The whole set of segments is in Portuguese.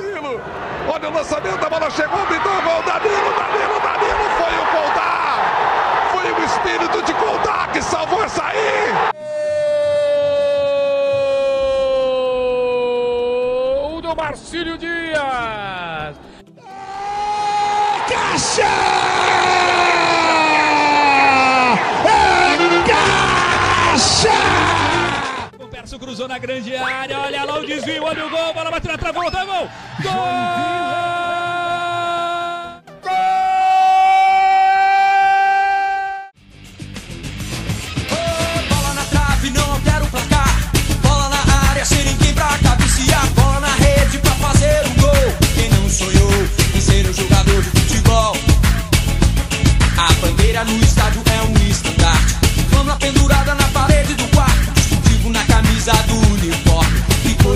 Danilo. Olha o lançamento, a bola chegou, pintou o gol. Danilo, Danilo, Danilo. Foi o Coldar. Foi o espírito de Coldar que salvou essa aí. O do Marcílio Dias. Caixa! Caixa! O Perso cruzou na grande área. Olha lá o desvio, olha o gol. Bola bateu na gol! Gol! Trave, um gol.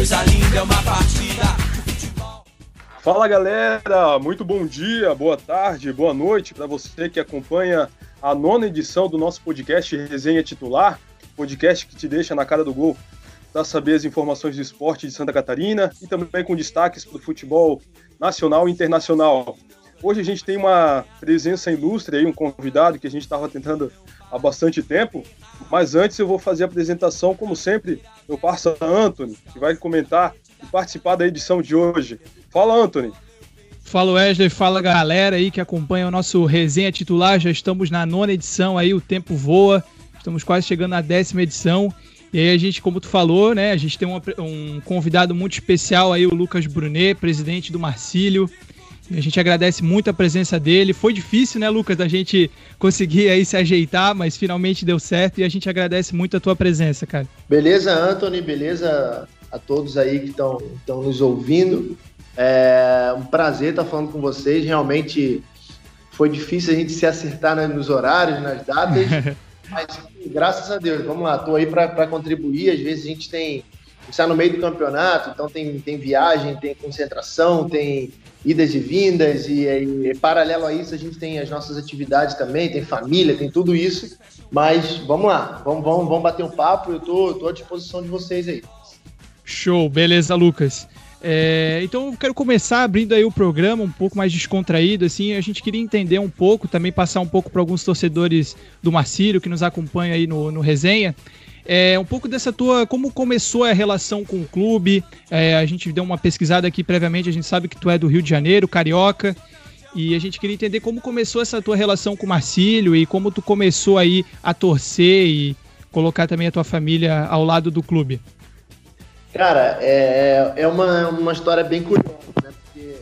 Coisa linda é uma futebol. Fala galera, muito bom dia, boa tarde, boa noite para você que acompanha a nona edição do nosso podcast Resenha Titular, podcast que te deixa na cara do gol para saber as informações do esporte de Santa Catarina e também com destaques para o futebol nacional e internacional. Hoje a gente tem uma presença ilustre aí, um convidado que a gente estava tentando há bastante tempo, mas antes eu vou fazer a apresentação, como sempre, meu parceiro Anthony, que vai comentar participar da edição de hoje. Fala, Anthony. Fala Wesley, fala galera aí que acompanha o nosso resenha titular. Já estamos na nona edição aí, o tempo voa. Estamos quase chegando na décima edição. E aí a gente, como tu falou, né, a gente tem uma- um convidado muito especial aí, o Lucas Brunet, presidente do Marcílio. E a gente agradece muito a presença dele. Foi difícil, né, Lucas, da gente conseguir aí se ajeitar, mas finalmente deu certo e a gente agradece muito a tua presença, cara. Beleza, Anthony? Beleza a todos aí que estão nos ouvindo. É um prazer estar falando com vocês. Realmente foi difícil a gente se acertar né, nos horários, nas datas, mas graças a Deus, vamos lá, estou aí para contribuir. Às vezes a gente tem está no meio do campeonato, então tem, tem viagem, tem concentração, tem idas e vindas, e, e paralelo a isso a gente tem as nossas atividades também, tem família, tem tudo isso. Mas vamos lá, vamos, vamos, vamos bater um papo, eu tô, tô à disposição de vocês aí. Show, beleza, Lucas. É, então eu quero começar abrindo aí o programa um pouco mais descontraído, assim, a gente queria entender um pouco, também passar um pouco para alguns torcedores do Marcílio que nos acompanham aí no, no resenha, é, um pouco dessa tua, como começou a relação com o clube, é, a gente deu uma pesquisada aqui previamente, a gente sabe que tu é do Rio de Janeiro, carioca, e a gente queria entender como começou essa tua relação com o Marcílio e como tu começou aí a torcer e colocar também a tua família ao lado do clube. Cara, é, é uma, uma história bem curiosa, né? Porque,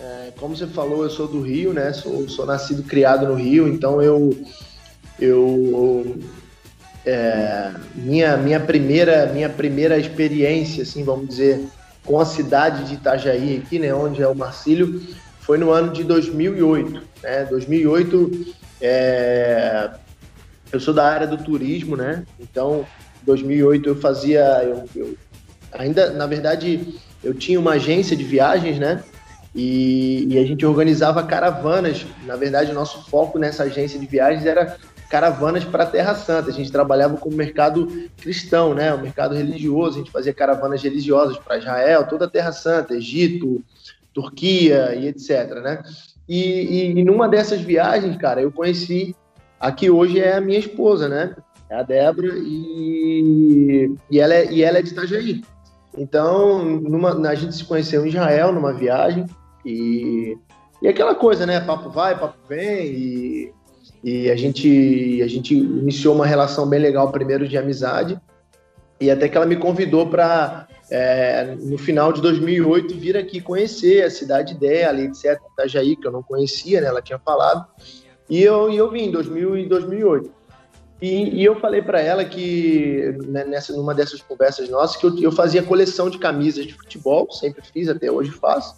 é, como você falou, eu sou do Rio, né? Sou, sou nascido criado no Rio, então eu. eu é, minha, minha, primeira, minha primeira experiência, assim, vamos dizer, com a cidade de Itajaí, aqui, né? Onde é o Marcílio, foi no ano de 2008. Né? 2008, é, eu sou da área do turismo, né? Então, 2008 eu fazia. Eu, eu, ainda, na verdade, eu tinha uma agência de viagens, né? E, e, a gente organizava caravanas. Na verdade, o nosso foco nessa agência de viagens era caravanas para a Terra Santa. A gente trabalhava com o mercado cristão, né? O mercado religioso. A gente fazia caravanas religiosas para Israel, toda a Terra Santa, Egito, Turquia e etc, né? E, e, e numa dessas viagens, cara, eu conheci a que hoje é a minha esposa, né? É a Débora e, e, ela, é, e ela é de Itajaí. Então, numa, a gente se conheceu em Israel numa viagem e, e aquela coisa, né? Papo vai, papo vem e, e a, gente, a gente iniciou uma relação bem legal primeiro de amizade e até que ela me convidou para, é, no final de 2008, vir aqui conhecer a cidade dela, etc. Itajaí, que eu não conhecia, né? Ela tinha falado. E eu, eu vim em 2000 e 2008. E, e eu falei para ela que, né, nessa, numa dessas conversas nossas, que eu, eu fazia coleção de camisas de futebol, sempre fiz, até hoje faço,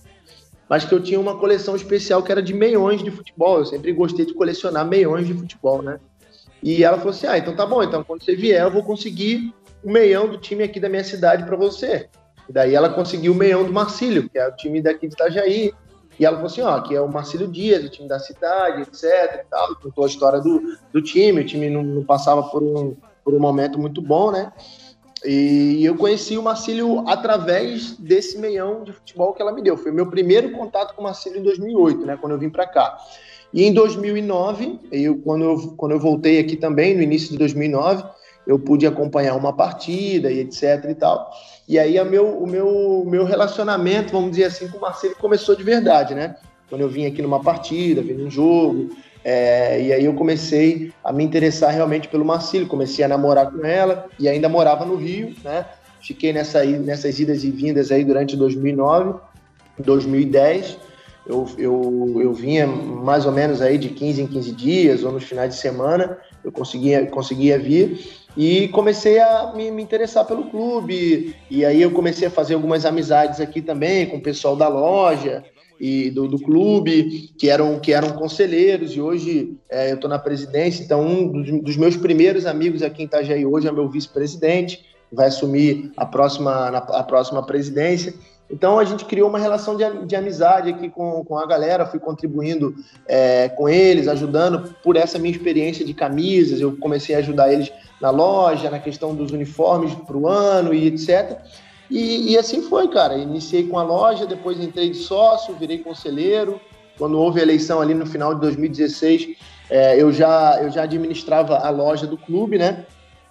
mas que eu tinha uma coleção especial que era de meiões de futebol. Eu sempre gostei de colecionar meiões de futebol, né? E ela falou assim: ah, então tá bom, então quando você vier, eu vou conseguir o meião do time aqui da minha cidade para você. E daí ela conseguiu o meião do Marcílio, que é o time daqui de Itajaí. E ela falou assim, ó, aqui é o Marcílio Dias, o time da cidade, etc e tal. Contou a história do, do time, o time não, não passava por um, por um momento muito bom, né? E eu conheci o Marcílio através desse meião de futebol que ela me deu. Foi meu primeiro contato com o Marcílio em 2008, né, quando eu vim para cá. E em 2009, eu, quando, eu, quando eu voltei aqui também, no início de 2009, eu pude acompanhar uma partida e etc e tal. E aí a meu, o meu, meu relacionamento, vamos dizer assim, com o Marcelo começou de verdade, né? Quando eu vim aqui numa partida, vim num jogo, é, e aí eu comecei a me interessar realmente pelo Marcelo, comecei a namorar com ela e ainda morava no Rio, né? Fiquei nessa, nessas idas e vindas aí durante 2009, 2010. Eu, eu, eu vinha mais ou menos aí de 15 em 15 dias ou nos finais de semana, eu conseguia, conseguia vir e comecei a me, me, interessar pelo clube. E aí eu comecei a fazer algumas amizades aqui também com o pessoal da loja e do, do clube, que eram, que eram conselheiros, e hoje é, eu estou na presidência. Então, um dos, dos, meus primeiros amigos aqui em Itajaí hoje é meu vice-presidente, vai assumir a próxima, a próxima presidência. Então a gente criou uma relação de, de amizade aqui com, com a galera, fui contribuindo é, com eles, ajudando por essa minha experiência de camisas. Eu comecei a ajudar eles na loja, na questão dos uniformes para o ano e etc. E, e, assim foi, cara. Iniciei com a loja, depois entrei de sócio, virei conselheiro. Quando houve a eleição ali no final de 2016, é, eu, já, eu já administrava a loja do clube, né?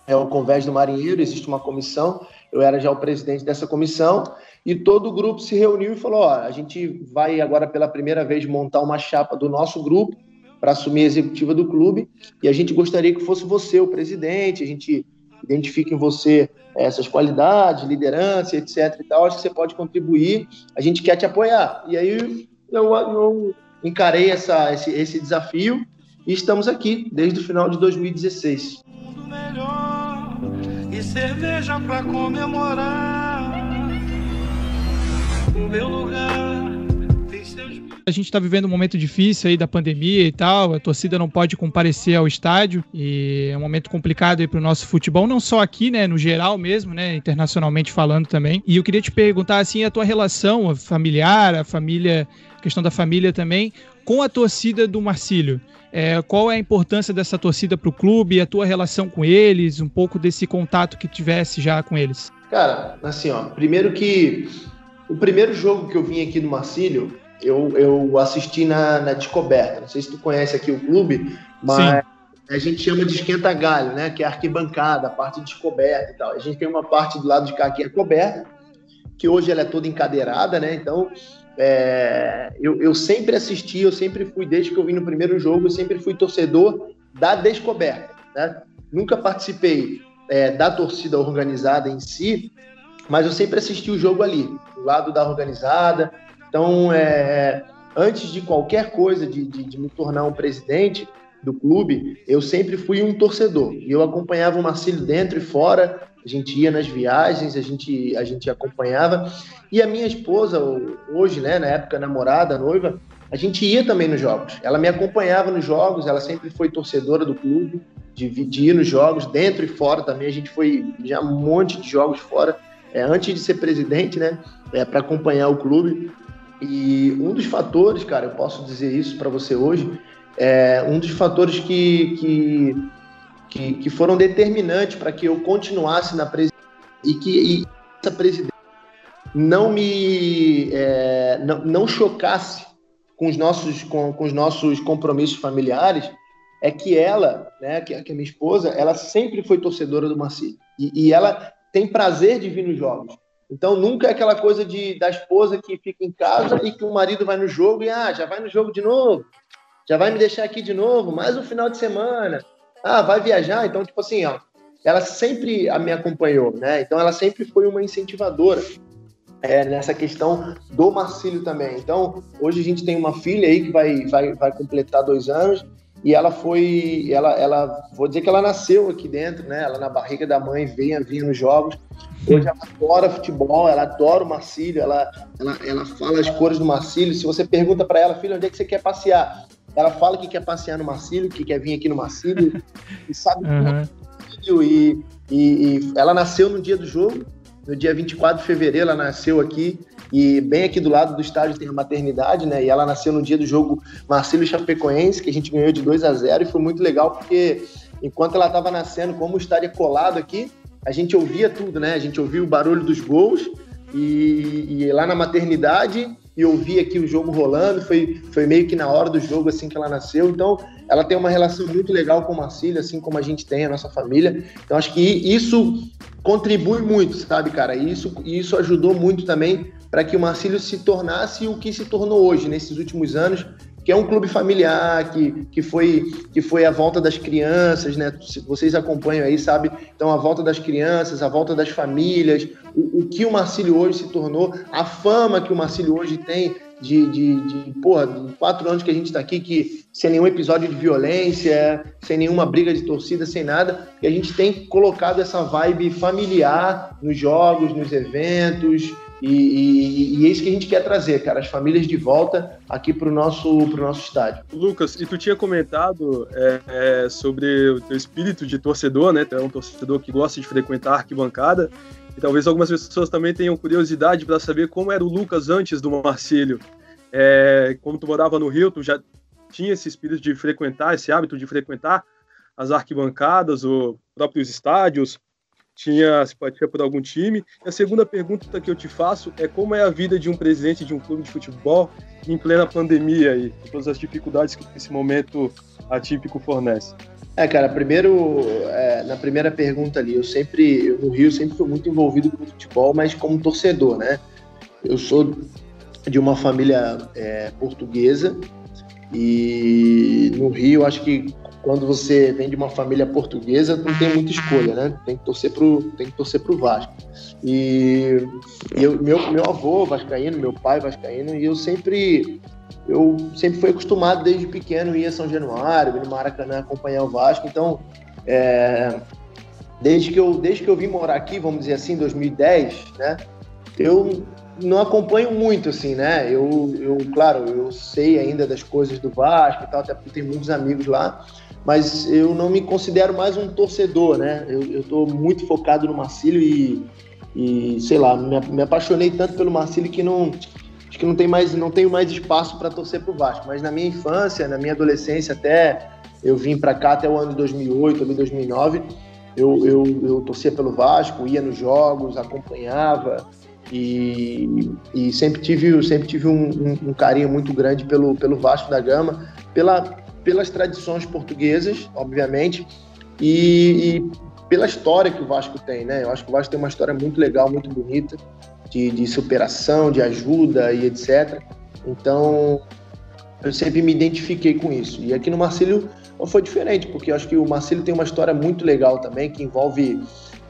É o Convés do Marinheiro, existe uma comissão. Eu era já o presidente dessa comissão e todo o grupo se reuniu e falou: ó, a gente vai agora pela primeira vez montar uma chapa do nosso grupo para assumir a executiva do clube e a gente gostaria que fosse você o presidente, a gente identifica em você essas qualidades, liderança, etc. E tal, acho que você pode contribuir, a gente quer te apoiar. E aí eu, eu encarei essa, esse, esse desafio e estamos aqui desde o final de 2016. Melhor, e cerveja para comemorar o meu lugar a gente está vivendo um momento difícil aí da pandemia e tal, a torcida não pode comparecer ao estádio e é um momento complicado aí para o nosso futebol, não só aqui, né, no geral mesmo, né, internacionalmente falando também. E eu queria te perguntar assim a tua relação familiar, a família, a questão da família também, com a torcida do Marcílio. É, qual é a importância dessa torcida para o clube, a tua relação com eles, um pouco desse contato que tivesse já com eles? Cara, assim, ó, primeiro que o primeiro jogo que eu vim aqui no Marcílio, eu, eu assisti na, na Descoberta. Não sei se tu conhece aqui o clube, mas Sim. a gente chama de esquenta galho, né? Que é a arquibancada, a parte de descoberta e tal. A gente tem uma parte do lado de cá que é coberta, que hoje ela é toda encadeirada, né? Então, é, eu, eu sempre assisti, eu sempre fui, desde que eu vim no primeiro jogo, eu sempre fui torcedor da descoberta, né? Nunca participei é, da torcida organizada em si, mas eu sempre assisti o jogo ali, do lado da organizada. Então, é, antes de qualquer coisa, de, de, de, me tornar um presidente do clube, eu sempre fui um torcedor. E eu acompanhava o Marcílio dentro e fora, a gente ia nas viagens, a gente, a gente acompanhava. E a minha esposa, hoje, né, na época namorada, noiva, a gente ia também nos jogos. Ela me acompanhava nos jogos, ela sempre foi torcedora do clube, de, de ir nos jogos, dentro e fora também. A gente foi já um monte de jogos fora é, antes de ser presidente, né, é, para acompanhar o clube. E um dos fatores, cara, eu posso dizer isso para você hoje, é um dos fatores que, que, que, que foram determinantes para que eu continuasse na presidência e que e essa presidência não me é, não, não chocasse com os nossos com, com os nossos compromissos familiares é que ela, né, que, que a minha esposa, ela sempre foi torcedora do Marcílio. E, e ela tem prazer de vir nos jogos. Então nunca é aquela coisa de da esposa que fica em casa e que o marido vai no jogo e ah, já vai no jogo de novo. Já vai me deixar aqui de novo, mais um final de semana. Ah, vai viajar, então tipo assim, ó, ela sempre me acompanhou, né? Então ela sempre foi uma incentivadora é, nessa questão do Marcílio também. Então, hoje a gente tem uma filha aí que vai, vai, vai completar dois anos e ela foi, ela, ela, vou dizer que ela nasceu aqui dentro, né? Ela na barriga da mãe vinha, vinha nos jogos. Hoje ela adora futebol, ela adora o Marcílio, ela, ela, ela fala as cores do Marcílio. Se você pergunta para ela, filha, onde é que você quer passear? Ela fala que quer passear no Marcílio, que quer vir aqui no Marcílio, e sabe uhum. e, e, e ela nasceu no dia do jogo, no dia 24 de fevereiro, ela nasceu aqui. E bem aqui do lado do estádio tem a maternidade, né? E ela nasceu no dia do jogo Marcelo Chapecoense, que a gente ganhou de 2 a 0 e foi muito legal porque enquanto ela estava nascendo, como o estádio é colado aqui, a gente ouvia tudo, né? A gente ouvia o barulho dos gols e, e lá na maternidade e ouvia aqui o jogo rolando. Foi, foi meio que na hora do jogo assim que ela nasceu. Então, ela tem uma relação muito legal com o Marcílio, assim como a gente tem a nossa família. Então, acho que isso contribui muito, sabe, cara? E isso, isso ajudou muito também para que o Marcílio se tornasse o que se tornou hoje, nesses últimos anos, que é um clube familiar, que, que, foi, que foi a volta das crianças, né? Vocês acompanham aí, sabe? Então, a volta das crianças, a volta das famílias, o, o que o Marcílio hoje se tornou, a fama que o Marcílio hoje tem de, de, de porra, de quatro anos que a gente está aqui, que sem nenhum episódio de violência, sem nenhuma briga de torcida, sem nada, e a gente tem colocado essa vibe familiar nos jogos, nos eventos, e, e, e, é isso que a gente quer trazer, cara, as famílias de volta aqui para o nosso, pro nosso estádio. Lucas, e tu tinha comentado é, é, sobre o teu espírito de torcedor, né? Tu é um torcedor que gosta de frequentar a arquibancada, e talvez algumas pessoas também tenham curiosidade para saber como era o Lucas antes do Marcílio. É, como tu morava no Rio, tu já tinha esse espírito de frequentar, esse hábito de frequentar as arquibancadas, os próprios estádios, tinha simpatia por algum time. E a segunda pergunta que eu te faço é como é a vida de um presidente de um clube de futebol em plena pandemia e todas as dificuldades que esse momento atípico fornece. É, cara, primeiro, é, na primeira pergunta ali, eu sempre, eu, no Rio, sempre fui muito envolvido com futebol, mas como torcedor, né? Eu sou de uma família é, portuguesa e no Rio, acho que quando você vem de uma família portuguesa, não tem muita escolha, né? Tem que torcer pro, tem que torcer pro Vasco. E, e eu, meu, meu avô vascaíno, meu pai vascaíno, e eu sempre eu sempre fui acostumado desde pequeno ir a São Januário, ir no Maracanã acompanhar o Vasco. Então, é, desde que eu desde que eu vim morar aqui, vamos dizer assim, em 2010, né? Eu não acompanho muito, assim, né? Eu, eu, claro, eu sei ainda das coisas do Vasco e tal, até porque tem muitos amigos lá, mas eu não me considero mais um torcedor, né? Eu, estou muito focado no Marcílio e, e sei lá, me, me, apaixonei tanto pelo Marcílio que não acho que não tem mais não tenho mais espaço para torcer pro Vasco. Mas na minha infância, na minha adolescência até eu vim para cá até o ano de 2008, ali 2009, eu, eu, eu torcia pelo Vasco, ia nos jogos, acompanhava e, e sempre tive sempre tive um, um, um carinho muito grande pelo pelo Vasco da Gama, pela pelas tradições portuguesas, obviamente, e, e, pela história que o Vasco tem, né? Eu acho que o Vasco tem uma história muito legal, muito bonita, de, de superação, de ajuda e etc. Então, eu sempre me identifiquei com isso. E aqui no Marcílio foi diferente, porque eu acho que o Marcílio tem uma história muito legal também, que envolve,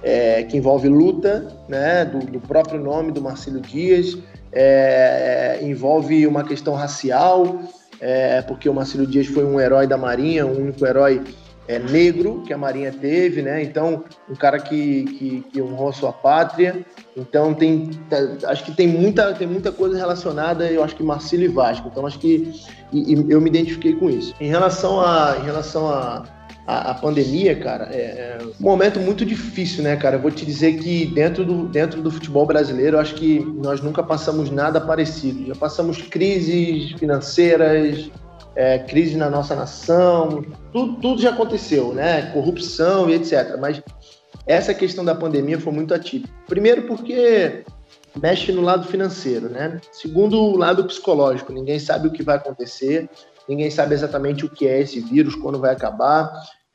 é, que envolve luta, né? Do, do próprio nome do Marcílio Dias, é, envolve uma questão racial, é, porque o Marcelo Dias foi um herói da Marinha, o único herói é, negro que a Marinha teve, né? Então, um cara que, que, que honrou a sua pátria. Então, tem, tá, acho que tem muita, tem muita coisa relacionada, eu acho que Marcelo e Vasco. Então, acho que e, e eu me identifiquei com isso. Em relação a, em relação a a, a pandemia, cara, é, é, um momento muito difícil, né, cara? Eu vou te dizer que dentro do, dentro do futebol brasileiro, eu acho que nós nunca passamos nada parecido. Já passamos crises financeiras, é, crise na nossa nação, tudo, tudo já aconteceu, né? Corrupção e etc. Mas essa questão da pandemia foi muito atípica. Primeiro porque mexe no lado financeiro, né? Segundo, o lado psicológico. Ninguém sabe o que vai acontecer ninguém sabe exatamente o que é esse vírus, quando vai acabar,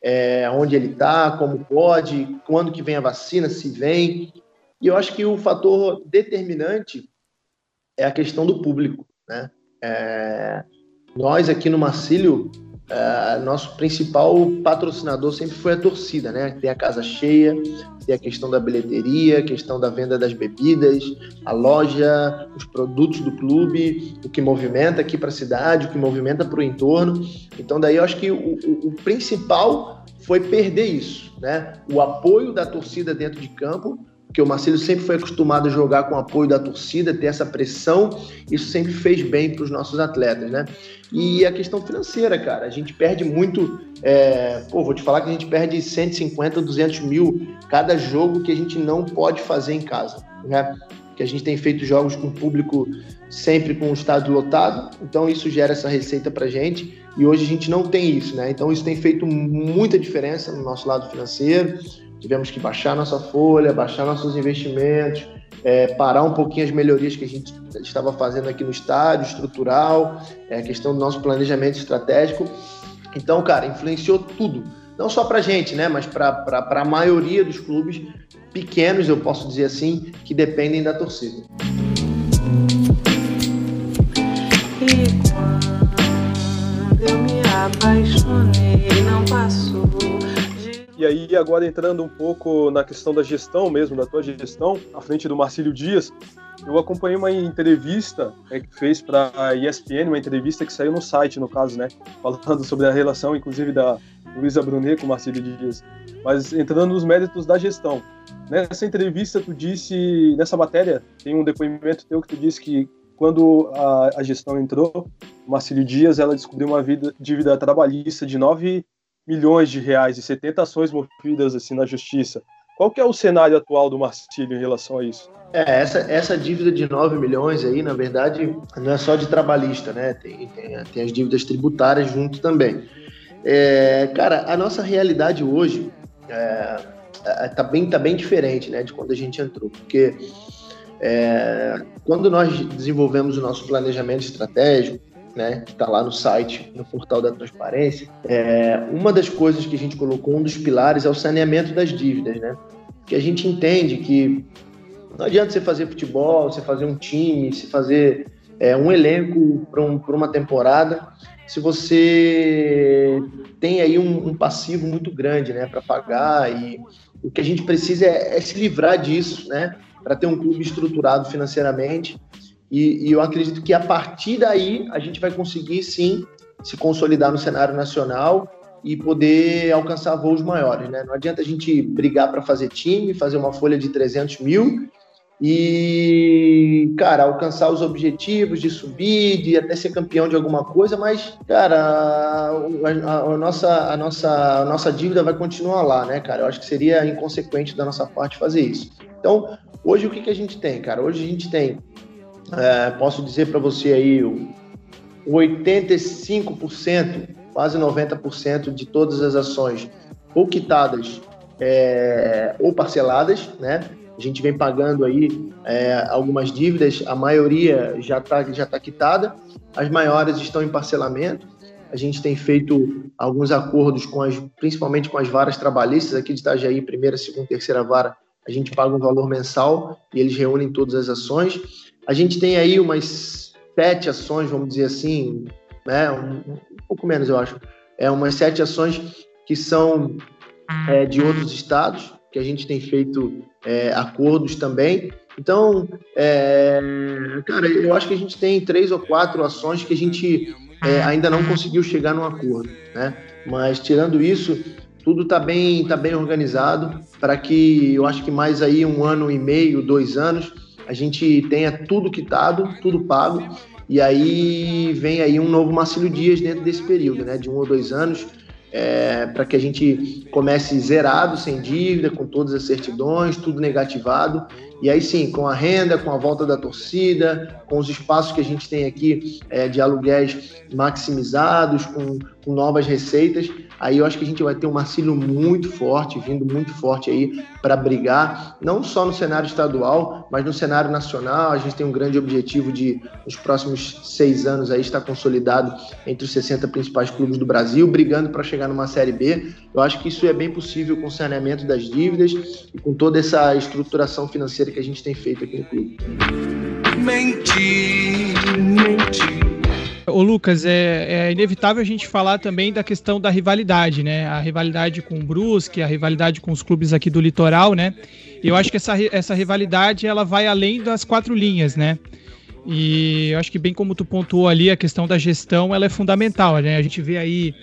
é, onde ele está, como pode, quando que vem a vacina, se vem. E eu acho que o fator determinante é a questão do público. Né? É, nós aqui no Marcílio, é, nosso principal patrocinador sempre foi a torcida, né? Tem a casa cheia, tem a questão da bilheteria, a questão da venda das bebidas, a loja, os produtos do clube, o que movimenta aqui para a cidade, o que movimenta para o entorno. Então, daí eu acho que o, o, o principal foi perder isso, né? O apoio da torcida dentro de campo porque o Marcelo sempre foi acostumado a jogar com o apoio da torcida, ter essa pressão, isso sempre fez bem para os nossos atletas, né? E a questão financeira, cara, a gente perde muito, é... pô, vou te falar que a gente perde 150, 200 mil cada jogo que a gente não pode fazer em casa, né? Que a gente tem feito jogos com público sempre com o estádio lotado, então isso gera essa receita para gente e hoje a gente não tem isso, né? Então isso tem feito muita diferença no nosso lado financeiro tivemos que baixar nossa folha, baixar nossos investimentos, é, parar um pouquinho as melhorias que a gente estava fazendo aqui no estádio, estrutural, é, questão do nosso planejamento estratégico. Então, cara, influenciou tudo. Não só para gente, né, mas para a maioria dos clubes pequenos, eu posso dizer assim, que dependem da torcida. E quando eu me apaixonei, não passou e aí, agora entrando um pouco na questão da gestão mesmo, da tua gestão, à frente do Marcílio Dias, eu acompanhei uma entrevista né, que fez para a ESPN, uma entrevista que saiu no site, no caso, né? Falando sobre a relação, inclusive, da Luísa Brunet com o Marcílio Dias. Mas entrando nos méritos da gestão. Nessa entrevista, tu disse, nessa matéria, tem um depoimento teu que tu disse que quando a, a gestão entrou, o Marcílio Dias, ela descobriu uma vida, dívida trabalhista de 9 milhões de reais e 70 ações movidas assim na justiça. Qual que é o cenário atual do Marcílio em relação a isso? É, essa, essa dívida de 9 milhões aí, na verdade, não é só de trabalhista, né? Tem, tem, tem as dívidas tributárias junto também. É, cara, a nossa realidade hoje é, é, tá, bem, tá bem diferente né, de quando a gente entrou, porque é, quando nós desenvolvemos o nosso planejamento estratégico, né, que está lá no site, no portal da transparência, é, uma das coisas que a gente colocou, um dos pilares, é o saneamento das dívidas, né? Que a gente entende que não adianta você fazer futebol, você fazer um time, você fazer é, um elenco para um, uma temporada, se você tem aí um, um passivo muito grande, né, para pagar e o que a gente precisa é, é se livrar disso, né, para ter um clube estruturado financeiramente e, e, eu acredito que a partir daí a gente vai conseguir sim se consolidar no cenário nacional e poder alcançar voos maiores. Né? Não adianta a gente brigar para fazer time, fazer uma folha de 300 mil e, cara, alcançar os objetivos de subir, de até ser campeão de alguma coisa, mas, cara, a, a, a, nossa, a, nossa, a nossa dívida vai continuar lá, né, cara? Eu acho que seria inconsequente da nossa parte fazer isso. Então, hoje o que, que a gente tem, cara? Hoje a gente tem é, posso dizer para você aí, 85%, quase 90% de todas as ações ou quitadas é, ou parceladas, né? A gente vem pagando aí é, algumas dívidas, a maioria já está já tá quitada, as maiores estão em parcelamento. A gente tem feito alguns acordos com as, principalmente com as varas trabalhistas aqui de Itajaí, primeira, segunda, terceira vara. A gente paga um valor mensal e eles reúnem todas as ações. A gente tem aí umas sete ações, vamos dizer assim, né? Um, um pouco menos, eu acho. É umas sete ações que são é, de outros estados, que a gente tem feito é, acordos também. Então, é, cara, eu acho que a gente tem três ou quatro ações que a gente é, ainda não conseguiu chegar num acordo, né? Mas tirando isso, tudo está bem, tá bem organizado para que eu acho que mais aí um ano e meio, dois anos, a gente tenha tudo quitado, tudo pago, e aí vem aí um novo Marcílio Dias dentro desse período, né, de um ou dois anos, é, para que a gente comece zerado, sem dívida, com todas as certidões, tudo negativado, e aí sim, com a renda, com a volta da torcida, com os espaços que a gente tem aqui é, de aluguéis maximizados, com, com novas receitas, Aí eu acho que a gente vai ter um Marcílio muito forte, vindo muito forte aí para brigar, não só no cenário estadual, mas no cenário nacional. A gente tem um grande objetivo de, nos próximos seis anos, aí estar consolidado entre os 60 principais clubes do Brasil, brigando para chegar numa Série B. Eu acho que isso é bem possível com o saneamento das dívidas e com toda essa estruturação financeira que a gente tem feito aqui no clube. Mentir, mentir. Ô Lucas, é, é, inevitável a gente falar também da questão da rivalidade, né? A rivalidade com o Brusque, a rivalidade com os clubes aqui do litoral, né? Eu acho que essa, essa rivalidade ela vai além das quatro linhas, né? E eu acho que bem como tu pontuou ali, a questão da gestão ela é fundamental, né? A gente vê aí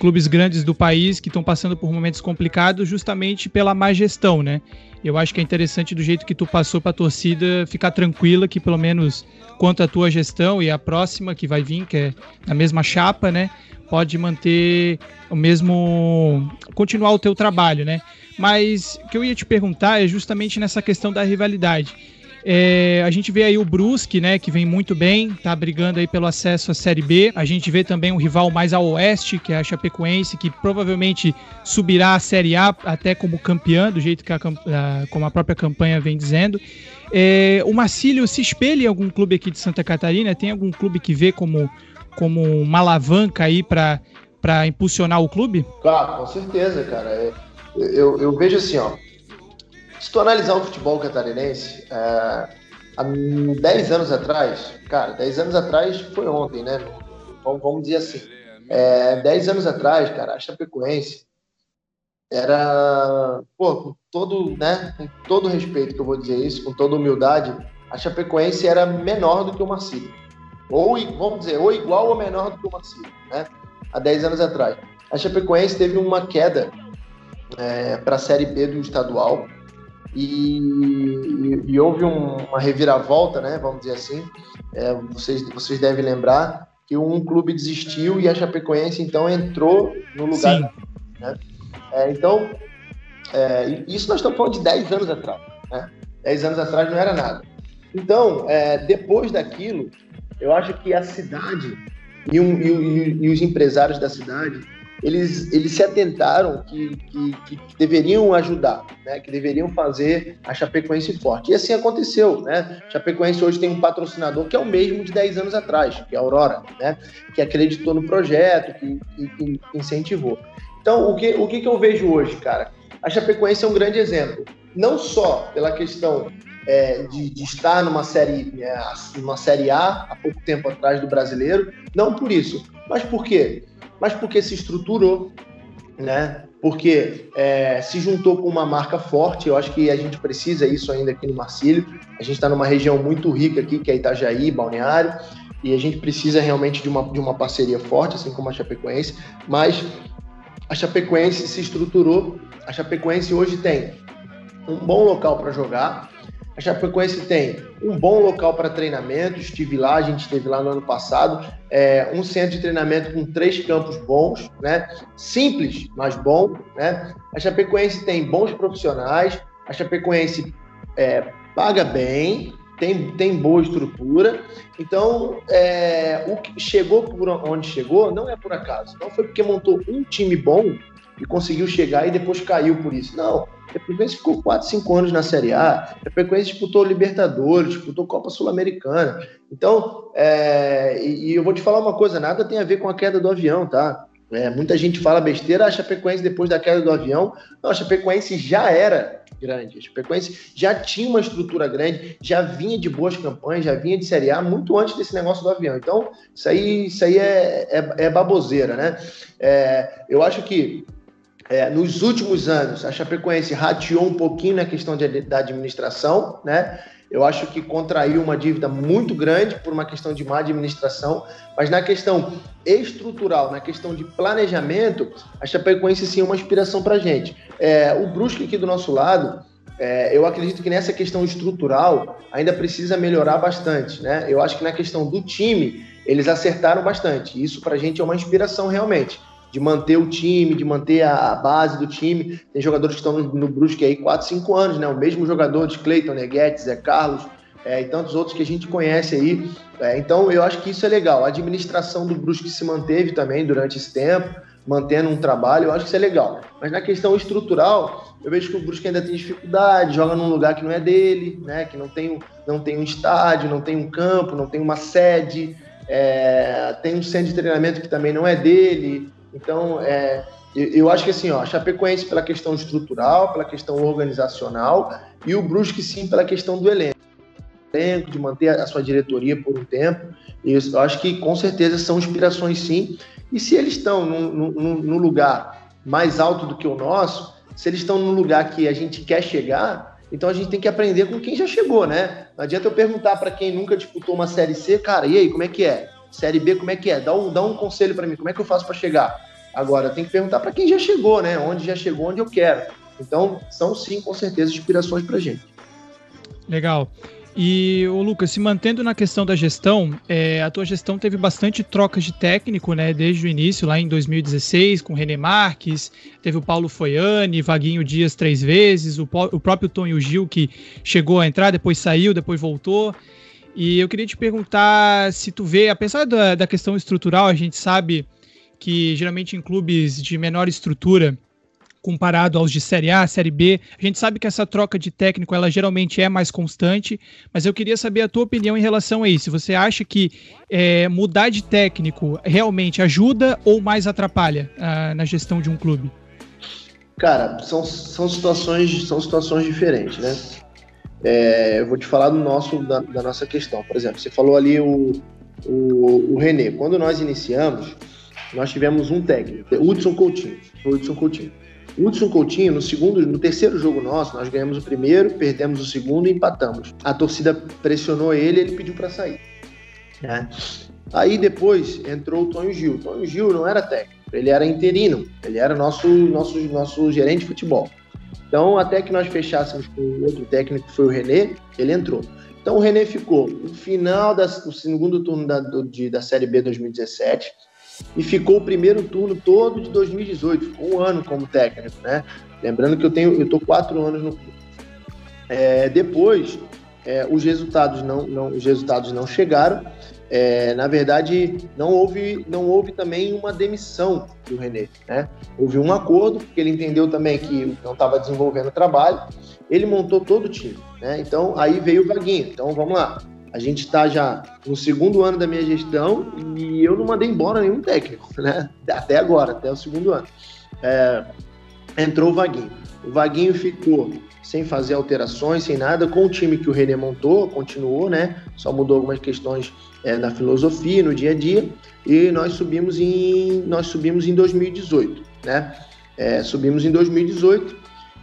clubes grandes do país que estão passando por momentos complicados justamente pela má gestão, né? Eu acho que é interessante do jeito que tu passou para a torcida ficar tranquila que pelo menos quanto à tua gestão e a próxima que vai vir, que é na mesma chapa, né? Pode manter o mesmo. continuar o teu trabalho, né? Mas o que eu ia te perguntar é justamente nessa questão da rivalidade. É, a gente vê aí o Brusque, né, que vem muito bem, tá brigando aí pelo acesso à Série B. A gente vê também um rival mais ao oeste, que é a Chapecoense, que provavelmente subirá à Série A até como campeã, do jeito que a, como a própria campanha vem dizendo. É, o Marcílio se espelha em algum clube aqui de Santa Catarina? Tem algum clube que vê como, como uma alavanca aí para impulsionar o clube? Claro, com certeza, cara. É, eu, eu vejo assim, ó. Se tu analisar o futebol catarinense, é, há 10 anos atrás, cara, 10 anos atrás foi ontem, né? Vamos, vamos dizer assim. É, 10 anos atrás, cara, a Chapecoense era, pô, com todo, né, com todo respeito que eu vou dizer isso, com toda humildade, a Chapecoense era menor do que o Marcílio. Ou, vamos dizer, ou igual ou menor do que o Marcílio, né? Há 10 anos atrás. A Chapecoense teve uma queda é, para a Série B do estadual e, e, e houve um, uma reviravolta, né? Vamos dizer assim. É, vocês, vocês devem lembrar que um clube desistiu e a Chapecoense então entrou no lugar. Sim. Né? É, então, é, isso nós estamos falando de 10 anos atrás. Né? 10 anos atrás não era nada. Então, é, depois daquilo, eu acho que a cidade e, um, e, e, os empresários da cidade, eles, eles se atentaram que, que, que, deveriam ajudar, né? que deveriam fazer a Chapecoense forte. E assim aconteceu. Né? A Chapecoense hoje tem um patrocinador que é o mesmo de 10 anos atrás, que é a Aurora, né? que acreditou no projeto, que, que incentivou. Então, o que, o que, eu vejo hoje, cara? A Chapecoense é um grande exemplo. Não só pela questão é, de, de, estar numa série, é, numa série A há pouco tempo atrás do brasileiro, não por isso. Mas por quê? Mas porque se estruturou, né? Porque é, se juntou com uma marca forte. Eu acho que a gente precisa isso ainda aqui no Marcílio. A gente está numa região muito rica aqui, que é Itajaí, Balneário, e a gente precisa realmente de uma, de uma parceria forte, assim como a Chapecoense. Mas a Chapecoense se estruturou. A Chapecoense hoje tem um bom local para jogar. A Chapecoense tem um bom local para treinamento. Estive lá, a gente esteve lá no ano passado. É, um centro de treinamento com três campos bons, né? Simples, mas bom, né? A Chapecoense tem bons profissionais. A Chapecoense é, paga bem, tem, tem boa estrutura. Então, é, o que chegou por onde chegou não é por acaso. Não foi porque montou um time bom e conseguiu chegar e depois caiu por isso. Não. A Chapecoense ficou 4, 5 anos na Série A. A Chapecoense disputou Libertadores, disputou Copa Sul-Americana. Então, é, e, e, eu vou te falar uma coisa: nada tem a ver com a queda do avião, tá? É, muita gente fala besteira, a Chapecoense depois da queda do avião. Não, a Chapecoense já era grande. A Chapecoense já tinha uma estrutura grande, já vinha de boas campanhas, já vinha de Série A muito antes desse negócio do avião. Então, isso aí, isso aí é, é, é baboseira, né? É, eu acho que é, nos últimos anos a Chapecoense rateou um pouquinho na questão de, da administração, né? Eu acho que contraiu uma dívida muito grande por uma questão de má administração, mas na questão estrutural, na questão de planejamento, a Chapecoense sim é uma inspiração para a gente. É, o Brusque aqui do nosso lado, é, eu acredito que nessa questão estrutural ainda precisa melhorar bastante, né? Eu acho que na questão do time, eles acertaram bastante. Isso para a gente é uma inspiração realmente de manter o time, de manter a, base do time. Tem jogadores que estão no, no Brusque aí 4, 5 anos, né? O mesmo jogador de Cleiton, Neguete, Zé Carlos é, e tantos outros que a gente conhece aí. É, então eu acho que isso é legal. A administração do Brusque se manteve também durante esse tempo, mantendo um trabalho, eu acho que isso é legal. Mas na questão estrutural, eu vejo que o Brusque ainda tem dificuldade, joga num lugar que não é dele, né? Que não tem, não tem um estádio, não tem um campo, não tem uma sede. É, tem um centro de treinamento que também não é dele, então, é, eu, acho que assim, ó, a Chapecoense pela questão estrutural, pela questão organizacional, e o Brusque sim pela questão do elenco, de manter a sua diretoria por um tempo. Eu acho que com certeza são inspirações sim. E se eles estão num, lugar mais alto do que o nosso, se eles estão num lugar que a gente quer chegar, então a gente tem que aprender com quem já chegou, né? Não adianta eu perguntar para quem nunca disputou uma Série C, cara, e aí, como é que é? Série B, como é que é? Dá um, dá um conselho para mim, como é que eu faço para chegar? Agora, tenho que perguntar para quem já chegou, né? Onde já chegou, onde eu quero. Então, são sim, com certeza, inspirações para gente. Legal. E o Lucas, se mantendo na questão da gestão, é, a tua gestão teve bastante trocas de técnico, né? Desde o início, lá em 2016, com René Marques, teve o Paulo Foiane, Vaguinho Dias três vezes, o, o próprio Tonho Gil que chegou a entrar, depois saiu, depois voltou. E eu queria te perguntar se tu vê, apesar da, da questão estrutural, a gente sabe que geralmente em clubes de menor estrutura comparado aos de Série A, Série B. A gente sabe que essa troca de técnico ela geralmente é mais constante, mas eu queria saber a tua opinião em relação a isso. Você acha que é, mudar de técnico realmente ajuda ou mais atrapalha uh, na gestão de um clube? Cara, são, são situações são situações diferentes, né? É, eu vou te falar do nosso da, da, nossa questão. Por exemplo, você falou ali o, o, o René. Quando nós iniciamos, nós tivemos um técnico, Hudson Coutinho. Hudson Coutinho. Hudson Coutinho, no segundo, no terceiro jogo nosso, nós ganhamos o primeiro, perdemos o segundo e empatamos. A torcida pressionou ele, ele pediu para sair. Né? Aí depois entrou o Tonho Gil. O Tonho Gil não era técnico, ele era interino, ele era nosso, nosso, nosso gerente de futebol. Então, até que nós fechássemos com o outro técnico, que foi o René, ele entrou. Então, o René ficou no final do segundo turno da, do, de, da Série B 2017 e ficou o primeiro turno todo de 2018, ficou um ano como técnico, né? Lembrando que eu tenho, eu tô quatro anos no clube. É, depois, é, os resultados não, não, os resultados não chegaram. É, na verdade, não houve, não houve também uma demissão do René, né? Houve um acordo, porque ele entendeu também que não estava desenvolvendo o trabalho. Ele montou todo o time, né? Então, aí veio o Vaguinho. Então, vamos lá. A gente está já no segundo ano da minha gestão e eu não mandei embora nenhum técnico, né? Até agora, até o segundo ano. É, entrou o Vaguinho. O Vaguinho ficou sem fazer alterações, sem nada, com o time que o René montou, continuou, né? Só mudou algumas questões é, na filosofia, no dia a dia, e nós subimos em, nós subimos em 2018, né? É, subimos em 2018,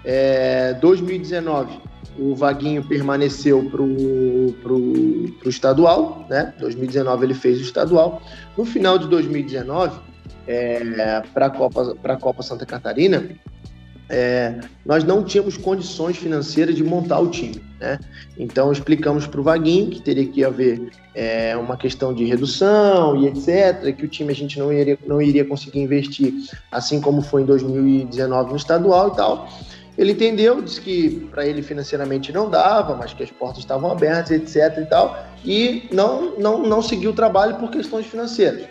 é, 2019 o Vaguinho permaneceu para o estadual, né? 2019 ele fez o estadual. No final de 2019, é, para a Copa, Copa Santa Catarina, é, nós não tínhamos condições financeiras de montar o time. Né? Então explicamos para o Vaguinho que teria que haver é, uma questão de redução e etc., que o time a gente não iria, não iria conseguir investir, assim como foi em 2019 no estadual e tal. Ele entendeu, disse que para ele financeiramente não dava, mas que as portas estavam abertas, etc. e tal, e não, não, não seguiu o trabalho por questões financeiras.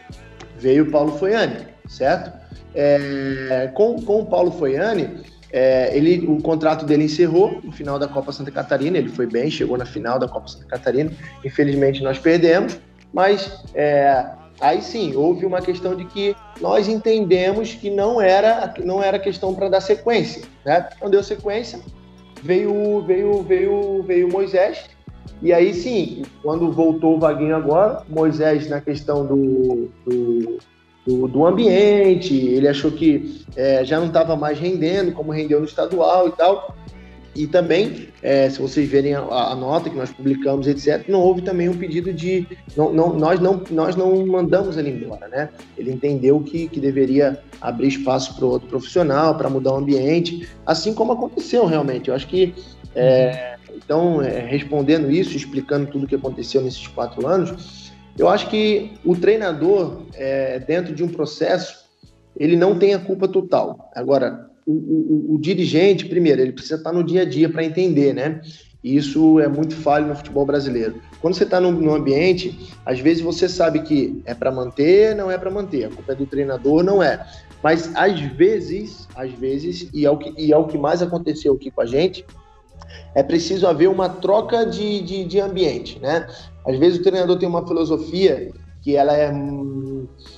Veio o Paulo Foiane, certo? É, com, com o Paulo Foiane, é, ele, o contrato dele encerrou no final da Copa Santa Catarina, ele foi bem, chegou na final da Copa Santa Catarina, infelizmente nós perdemos, mas é, aí sim, houve uma questão de que nós entendemos que não era, não era questão para dar sequência. Né? Não deu sequência, veio, veio, veio, veio Moisés, e aí sim, quando voltou o Vaguinho agora, Moisés na questão do, do, do, do ambiente, ele achou que é, já não estava mais rendendo como rendeu no estadual e tal. E também, é, se vocês verem a, a, nota que nós publicamos, etc., não houve também um pedido de. Não, não, nós, não, nós não mandamos ele embora, né? Ele entendeu que, que deveria abrir espaço para outro profissional, para mudar o ambiente, assim como aconteceu realmente. Eu acho que. É, então, é, respondendo isso, explicando tudo o que aconteceu nesses quatro anos, eu acho que o treinador, é, dentro de um processo, ele não tem a culpa total. Agora, o, o, o, dirigente, primeiro, ele precisa estar no dia a dia para entender, né? E isso é muito falho no futebol brasileiro. Quando você está no, ambiente, às vezes você sabe que é para manter, não é para manter. A culpa é do treinador, não é. Mas às vezes, às vezes, e é o que, e é o que mais aconteceu aqui com a gente, é preciso haver uma troca de, de, de ambiente, né? Às vezes o treinador tem uma filosofia que ela é,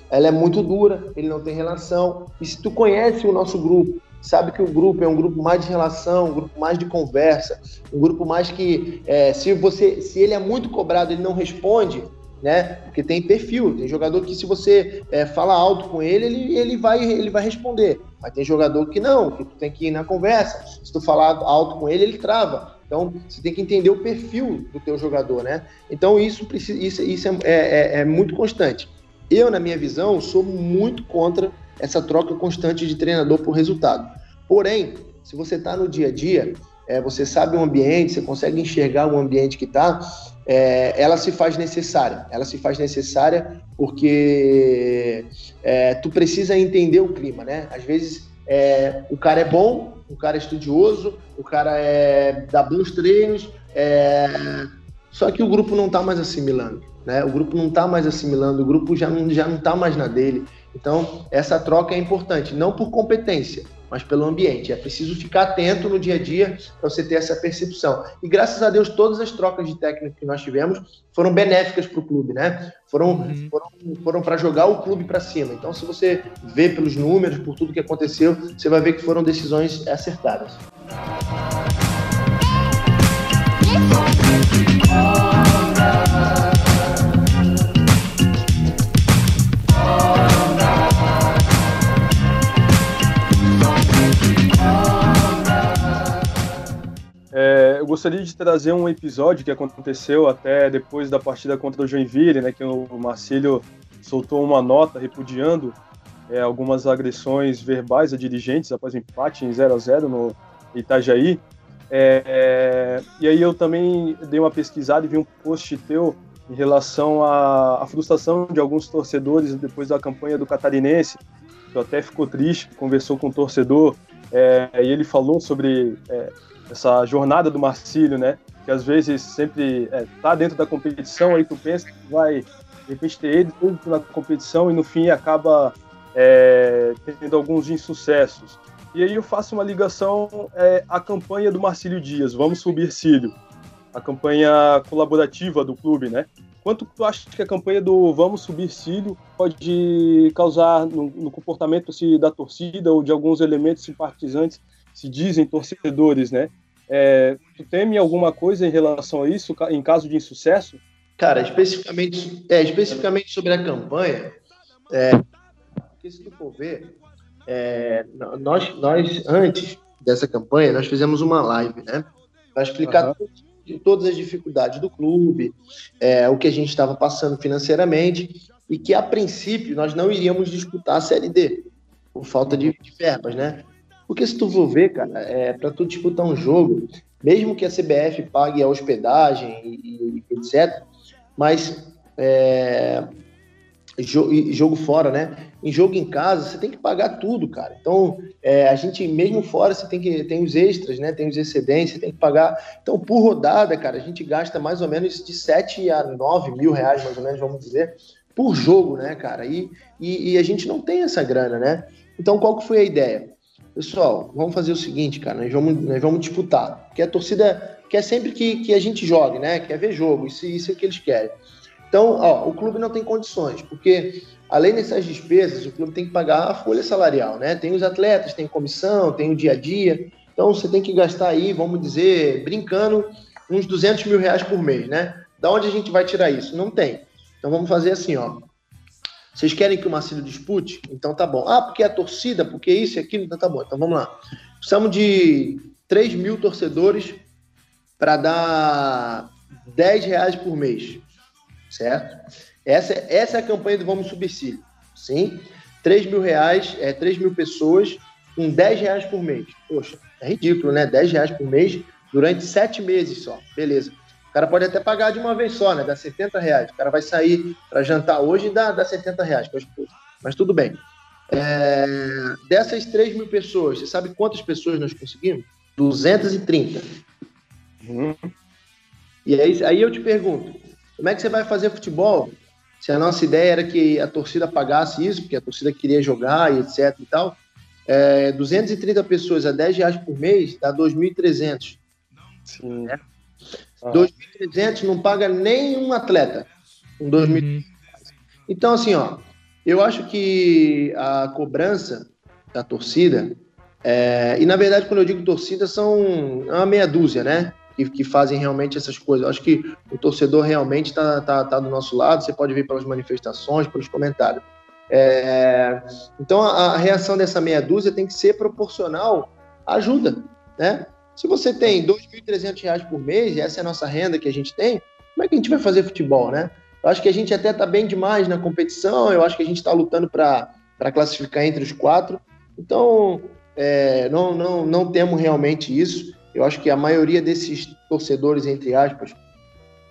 ela é muito dura, ele não tem relação. E se tu conhece o nosso grupo, sabe que o grupo é um grupo mais de relação, um grupo mais de conversa, um grupo mais que é, se você, se ele é muito cobrado, ele não responde, né? Porque tem perfil, tem jogador que se você é, fala alto com ele, ele, ele vai ele vai responder. Mas tem jogador que não, que tu tem que ir na conversa. Se tu falar alto com ele, ele trava. Então, você tem que entender o perfil do teu jogador, né? Então, isso, precisa, isso, isso é, é, é muito constante. Eu, na minha visão, sou muito contra essa troca constante de treinador por resultado. Porém, se você está no dia a dia, é, você sabe o ambiente, você consegue enxergar o ambiente que está, é, ela se faz necessária. Ela se faz necessária porque é, tu precisa entender o clima, né? Às vezes é, o cara é bom, o cara é estudioso, o cara é, dá bons treinos, é, só que o grupo não está mais assimilando. Né? O grupo não está mais assimilando, o grupo já não já não está mais na dele. Então essa troca é importante, não por competência, mas pelo ambiente. É preciso ficar atento no dia a dia para você ter essa percepção. E graças a Deus, todas as trocas de técnico que nós tivemos foram benéficas para o clube, né? Foram, uhum. foram, foram para jogar o clube para cima. Então, se você vê pelos números, por tudo que aconteceu, você vai ver que foram decisões acertadas. Gostaria de trazer um episódio que aconteceu até depois da partida contra o Joinville, né, que o Marcílio soltou uma nota repudiando é, algumas agressões verbais a dirigentes após empate em 0 a 0 no Itajaí. É, é, e aí eu também dei uma pesquisada e vi um post teu em relação à, à frustração de alguns torcedores depois da campanha do Catarinense, que até ficou triste, conversou com o torcedor é, e ele falou sobre é, essa jornada do Marcílio, né? Que às vezes sempre é, tá dentro da competição, aí tu pensa que vai, de repente, ter ele tudo na competição e no fim acaba é, tendo alguns insucessos. E aí eu faço uma ligação é, à campanha do Marcílio Dias, Vamos Subir Cílio, a campanha colaborativa do clube, né? Quanto tu acha que a campanha do Vamos Subir Cílio pode causar no, no comportamento se, da torcida ou de alguns elementos simpatizantes se dizem torcedores, né? É, tu teme alguma coisa em relação a isso, em caso de insucesso? Cara, especificamente, é, especificamente sobre a campanha, é, porque se tu for ver, é, nós, nós, antes dessa campanha, nós fizemos uma live, né? Para explicar uhum. todas as dificuldades do clube, é, o que a gente estava passando financeiramente, e que, a princípio, nós não iríamos disputar a Série D, por falta de, de verbas, né? Porque se tu for ver, cara, é, para tu disputar um jogo, mesmo que a CBF pague a hospedagem e, e etc., mas é, jogo fora, né? Em jogo em casa, você tem que pagar tudo, cara. Então, é, a gente, mesmo fora, você tem que tem os extras, né? Tem os excedentes, você tem que pagar. Então, por rodada, cara, a gente gasta mais ou menos de 7 a 9 mil reais, mais ou menos, vamos dizer, por jogo, né, cara? E, e, e a gente não tem essa grana, né? Então, qual que foi a ideia? Pessoal, vamos fazer o seguinte, cara, nós vamos, nós vamos disputar. Porque a torcida quer sempre que, que a gente jogue, né? Quer ver jogo, isso, isso é o que eles querem. Então, ó, o clube não tem condições, porque além dessas despesas, o clube tem que pagar a folha salarial, né? Tem os atletas, tem comissão, tem o dia a dia. Então, você tem que gastar aí, vamos dizer, brincando, uns 200 mil reais por mês, né? Da onde a gente vai tirar isso? Não tem. Então, vamos fazer assim, ó. Vocês querem que o Marcelo dispute? Então tá bom. Ah, porque é a torcida, porque isso e aquilo, então tá bom. Então vamos lá. Precisamos de 3 mil torcedores para dar 10 reais por mês. Certo? Essa, essa é a campanha do Vamos Subsídio. Sim? 3 mil reais, é 3 mil pessoas com 10 reais por mês. Poxa, é ridículo, né? 10 reais por mês durante 7 meses só. Beleza. O cara pode até pagar de uma vez só, né? Dá 70 reais. O cara vai sair para jantar hoje e dá, dá 70 reais Mas tudo bem. É, dessas 3 mil pessoas, você sabe quantas pessoas nós conseguimos? 230. Uhum. E aí, aí eu te pergunto, como é que você vai fazer futebol se a nossa ideia era que a torcida pagasse isso, porque a torcida queria jogar e etc e tal? É, 230 pessoas a 10 reais por mês dá 2.300. Sim. É? Ah. 2.300 não paga nenhum atleta com 2.300. Uhum. Então, assim, ó, eu acho que a cobrança da torcida, é, e na verdade, quando eu digo torcida, são uma meia dúzia, né? Que, que fazem realmente essas coisas. Eu acho que o torcedor realmente está tá, tá do nosso lado, você pode ver pelas manifestações, pelos comentários. É, então, a, a reação dessa meia dúzia tem que ser proporcional à ajuda, né? Se você tem R$ 2.300 por mês, e essa é a nossa renda que a gente tem, como é que a gente vai fazer futebol, né? Eu acho que a gente até está bem demais na competição, eu acho que a gente está lutando para classificar entre os quatro. Então, é, não, não, não temos realmente isso. Eu acho que a maioria desses torcedores, entre aspas,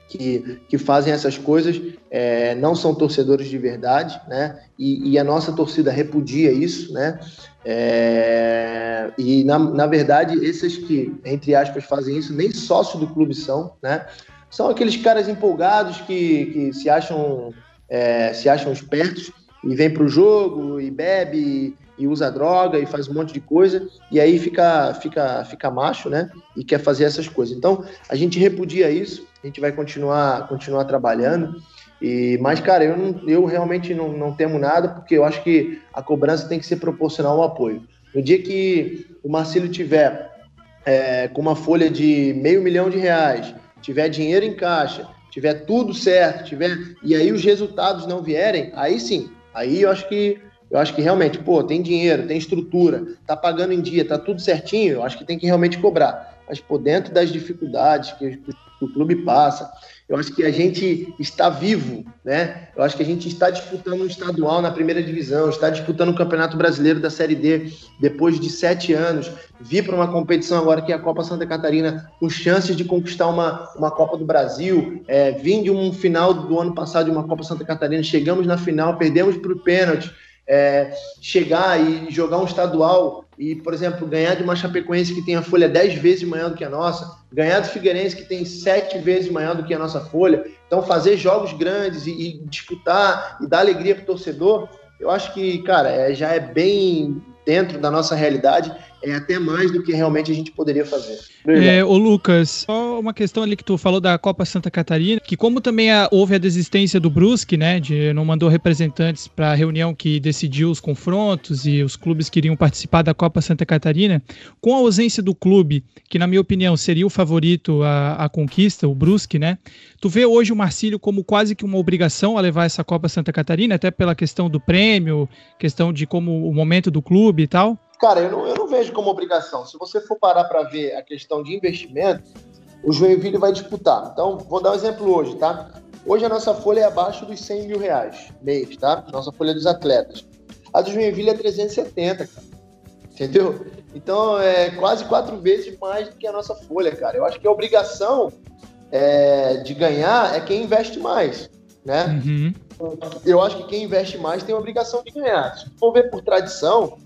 que, que fazem essas coisas é, não são torcedores de verdade, né? E, e, a nossa torcida repudia isso, né? É, e na, na verdade, esses que, entre aspas, fazem isso, nem sócio do clube são, né? São aqueles caras empolgados que, que se acham é, se acham espertos e vem para o jogo e bebe e usa droga e faz um monte de coisa e aí fica fica fica macho, né? E quer fazer essas coisas. Então a gente repudia isso. Gente vai continuar continuar trabalhando. E mas cara, eu não, eu realmente não, não temo nada porque eu acho que a cobrança tem que ser proporcional ao apoio. No dia que o Marcelo tiver é, com uma folha de meio milhão de reais, tiver dinheiro em caixa, tiver tudo certo, tiver e aí os resultados não vierem, aí sim, aí eu acho que eu acho que realmente, pô, tem dinheiro, tem estrutura, tá pagando em dia, tá tudo certinho, eu acho que tem que realmente cobrar. Mas, por dentro das dificuldades que, o clube passa, eu acho que a gente está vivo, né? Eu acho que a gente está disputando um estadual na primeira divisão, está disputando o Campeonato Brasileiro da Série D depois de sete anos, vir para uma competição agora que é a Copa Santa Catarina, com chances de conquistar uma, uma Copa do Brasil, é, vim de um final do ano passado de uma Copa Santa Catarina, chegamos na final, perdemos para o pênalti, é, chegar e jogar um estadual e, por exemplo, ganhar de uma Chapecoense que tem a folha 10 vezes maior do que a nossa, ganhar do Figueirense que tem 7 vezes maior do que a nossa folha. Então, fazer jogos grandes e, e disputar e dar alegria para o torcedor, eu acho que, cara, é, já é bem dentro da nossa realidade é até mais do que realmente a gente poderia fazer. É, ô Lucas, só uma questão ali que tu falou da Copa Santa Catarina, que como também a, houve a desistência do Brusque, né, de não mandou representantes para a reunião que decidiu os confrontos e os clubes queriam participar da Copa Santa Catarina, com a ausência do clube, que na minha opinião seria o favorito à, à conquista, o Brusque, né, tu vê hoje o Marcílio como quase que uma obrigação a levar essa Copa Santa Catarina, até pela questão do prêmio, questão de como o momento do clube e tal? Cara, eu não, eu não vejo como obrigação. Se você for parar para ver a questão de investimento, o Joinville vai disputar. Então, vou dar um exemplo hoje, tá? Hoje a nossa folha é abaixo dos 100 mil reais mês, tá? Nossa folha dos atletas. A do Joinville é 370, cara. Entendeu? Então, é quase quatro vezes mais do que a nossa folha, cara. Eu acho que a obrigação é, de ganhar é quem investe mais, né? Uhum. Eu acho que quem investe mais tem a obrigação de ganhar. Se for ver por tradição,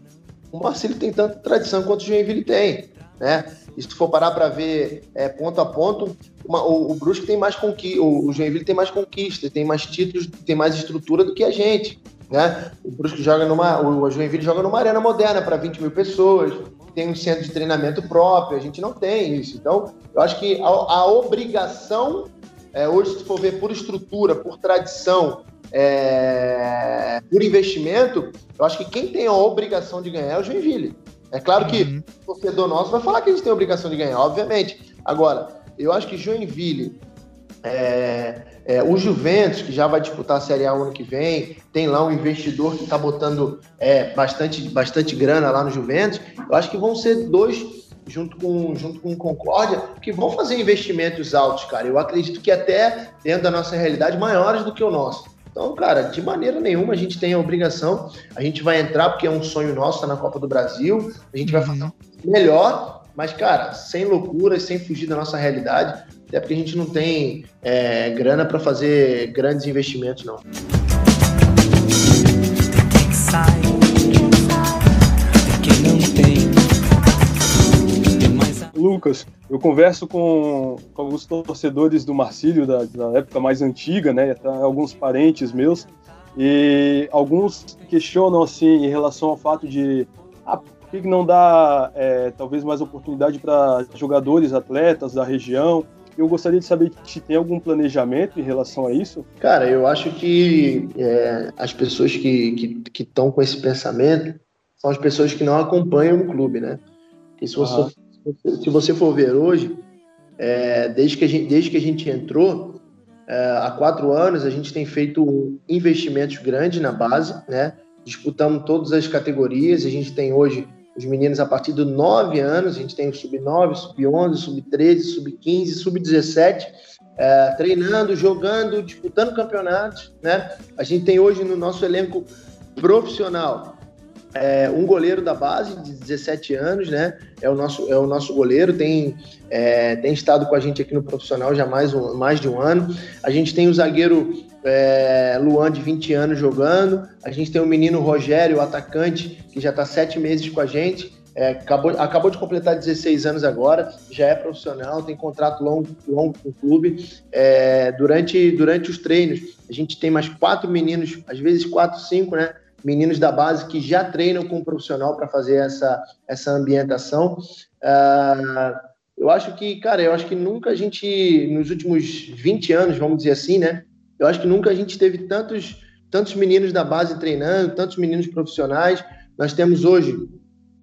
o Marcelo tem tanta tradição quanto o Joinville tem, né? E se tu for parar para ver é, ponto a ponto, uma, o, o, Brusque tem mais conquista, o, o Joinville tem mais conquista, tem mais títulos, tem mais estrutura do que a gente, né? O Brusque joga numa, o Joinville joga numa arena moderna para 20 mil pessoas, tem um centro de treinamento próprio, a gente não tem isso. Então, eu acho que a, a obrigação, é, hoje se for ver por estrutura, por tradição, é, por investimento, eu acho que quem tem a obrigação de ganhar é o Joinville. É claro que uhum. o torcedor nosso vai falar que a gente tem a obrigação de ganhar, obviamente. Agora, eu acho que Joinville, é, é, o Juventus, que já vai disputar a Série A ano que vem, tem lá um investidor que está botando é, bastante, bastante grana lá no Juventus. Eu acho que vão ser dois, junto com, junto com o Concórdia, que vão fazer investimentos altos, cara. Eu acredito que até dentro da nossa realidade, maiores do que o nosso. Então, cara, de maneira nenhuma a gente tem a obrigação. A gente vai entrar porque é um sonho nosso, tá na Copa do Brasil. A gente vai fazer melhor, mas, cara, sem loucuras, sem fugir da nossa realidade. Até porque a gente não tem é, grana para fazer grandes investimentos, não. Lucas, eu converso com, com alguns torcedores do Marcílio, da, da, época mais antiga, né? Até alguns parentes meus, e alguns questionam, assim, em relação ao fato de. Ah, por que não dá, é, talvez, mais oportunidade para jogadores, atletas da região? Eu gostaria de saber se tem algum planejamento em relação a isso. Cara, eu acho que é, as pessoas que estão com esse pensamento são as pessoas que não acompanham o clube, né? E se você, uhum se você for ver hoje, é, desde, que a gente, desde que a gente entrou, é, há quatro anos, a gente tem feito investimentos grandes na base, né? Disputamos todas as categorias, a gente tem hoje os meninos a partir de 9 anos, a gente tem o sub-9, sub-11, sub-13, sub-15, sub-17, é, treinando, jogando, disputando campeonatos, né? A gente tem hoje no nosso elenco profissional é, um goleiro da base de 17 anos, né? É o nosso, é o nosso goleiro, tem, é, tem estado com a gente aqui no profissional já mais, um, mais de um ano. A gente tem o zagueiro é, Luan, de 20 anos, jogando. A gente tem o menino Rogério, o atacante, que já está sete meses com a gente. É, acabou, acabou de completar 16 anos agora, já é profissional, tem contrato longo, longo com o clube. É, durante, durante os treinos, a gente tem mais quatro meninos, às vezes quatro, cinco, né? Meninos da base que já treinam com um profissional para fazer essa, essa ambientação. Uh, eu acho que, cara, eu acho que nunca a gente, nos últimos 20 anos, vamos dizer assim, né? Eu acho que nunca a gente teve tantos, tantos meninos da base treinando, tantos meninos profissionais. Nós temos hoje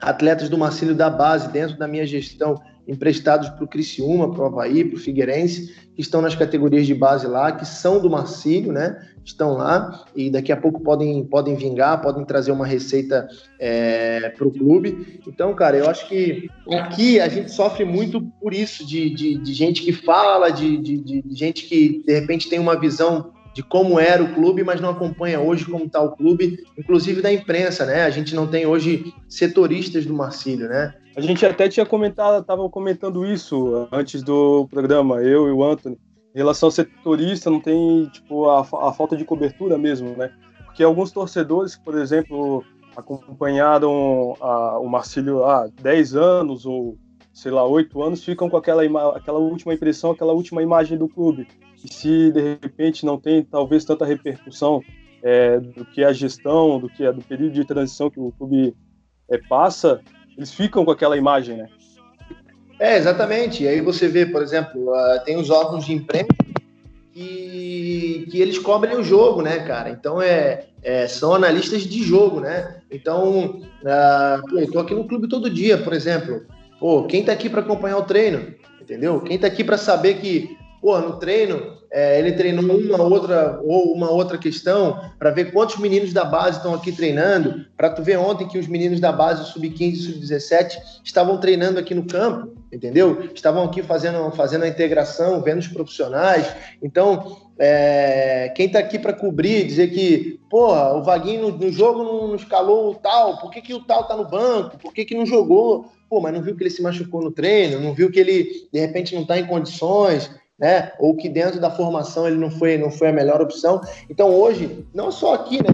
atletas do Marcílio da base, dentro da minha gestão, emprestados para o Criciúma, para o Havaí, para o Figueirense, que estão nas categorias de base lá, que são do Marcílio, né? Estão lá e daqui a pouco podem, podem vingar, podem trazer uma receita é, para o clube. Então, cara, eu acho que aqui a gente sofre muito por isso, de, de, de gente que fala, de, de, de gente que de repente tem uma visão de como era o clube, mas não acompanha hoje como está o clube, inclusive da imprensa, né? A gente não tem hoje setoristas do Marcílio, né? A gente até tinha comentado, estava comentando isso antes do programa, eu e o Anthony. Em relação ao setorista, não tem tipo a, a falta de cobertura mesmo, né? Porque alguns torcedores, por exemplo, acompanharam a, o Marcílio há 10 anos ou sei lá, 8 anos, ficam com aquela, aquela última impressão, aquela última imagem do clube. E se de repente não tem talvez tanta repercussão é, do que a gestão, do que é do período de transição que o clube é, passa, eles ficam com aquela imagem, né? É, exatamente. E aí você vê, por exemplo, uh, tem os órgãos de imprensa que, que eles cobrem o jogo, né, cara? Então é, é são analistas de jogo, né? Então, uh, eu tô aqui no clube todo dia, por exemplo. Pô, quem tá aqui para acompanhar o treino? Entendeu? Quem tá aqui para saber que pô, no treino, é, ele treinou uma outra ou uma outra questão para ver quantos meninos da base estão aqui treinando, para tu ver ontem que os meninos da base sub-15 e sub-17 estavam treinando aqui no campo, entendeu? Estavam aqui fazendo, fazendo a integração, vendo os profissionais. Então, é, quem está aqui para cobrir, dizer que, porra, o Vaguinho no, no jogo não, não, escalou o tal, por que, que o tal tá no banco? Por que, que não jogou? Pô, mas não viu que ele se machucou no treino, não viu que ele, de repente, não está em condições né? Ou que dentro da formação ele não foi, não foi a melhor opção. Então hoje, não só aqui, né?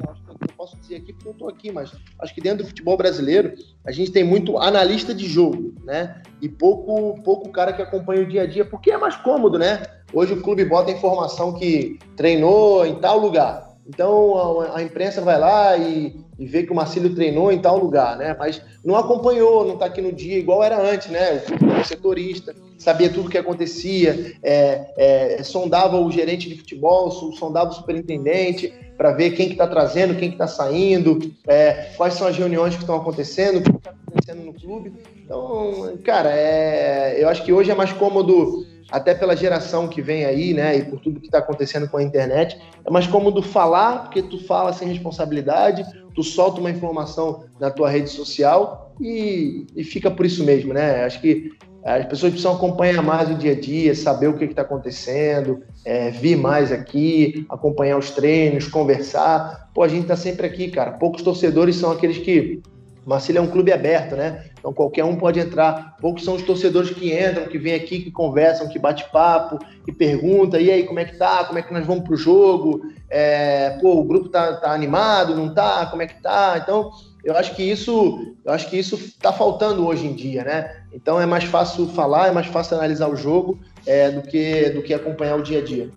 Posso dizer aqui porque eu estou aqui, mas acho que dentro do futebol brasileiro a gente tem muito analista de jogo, né? E pouco, pouco cara que acompanha o dia a dia, porque é mais cômodo, né? Hoje o clube bota informação que treinou em tal lugar. Então a, a imprensa vai lá e, e, vê que o Marcílio treinou em tal lugar, né? Mas não acompanhou, não está aqui no dia igual era antes, né? O era setorista, sabia tudo o que acontecia, é, é, sondava o gerente de futebol, sondava o superintendente para ver quem que está trazendo, quem que está saindo, é, quais são as reuniões que estão acontecendo, o que está acontecendo no clube. Então, cara, é, eu acho que hoje é mais cômodo até pela geração que vem aí, né, e por tudo que está acontecendo com a internet, é mais cômodo falar, porque tu fala sem responsabilidade, tu solta uma informação na tua rede social e, e fica por isso mesmo, né? Acho que as pessoas precisam acompanhar mais o dia a dia, saber o que está acontecendo, é, vir mais aqui, acompanhar os treinos, conversar. Pô, a gente está sempre aqui, cara. Poucos torcedores são aqueles que Marcília é um clube aberto, né? Então qualquer um pode entrar. Poucos são os torcedores que entram, que vêm aqui, que conversam, que bate papo, que pergunta, e aí, como é que tá? Como é que nós vamos pro jogo? É, pô, o grupo tá, tá animado, não tá? Como é que tá? Então, eu acho que isso, eu acho que isso tá faltando hoje em dia, né? Então é mais fácil falar, é mais fácil analisar o jogo é, do, que, do que acompanhar o dia a dia.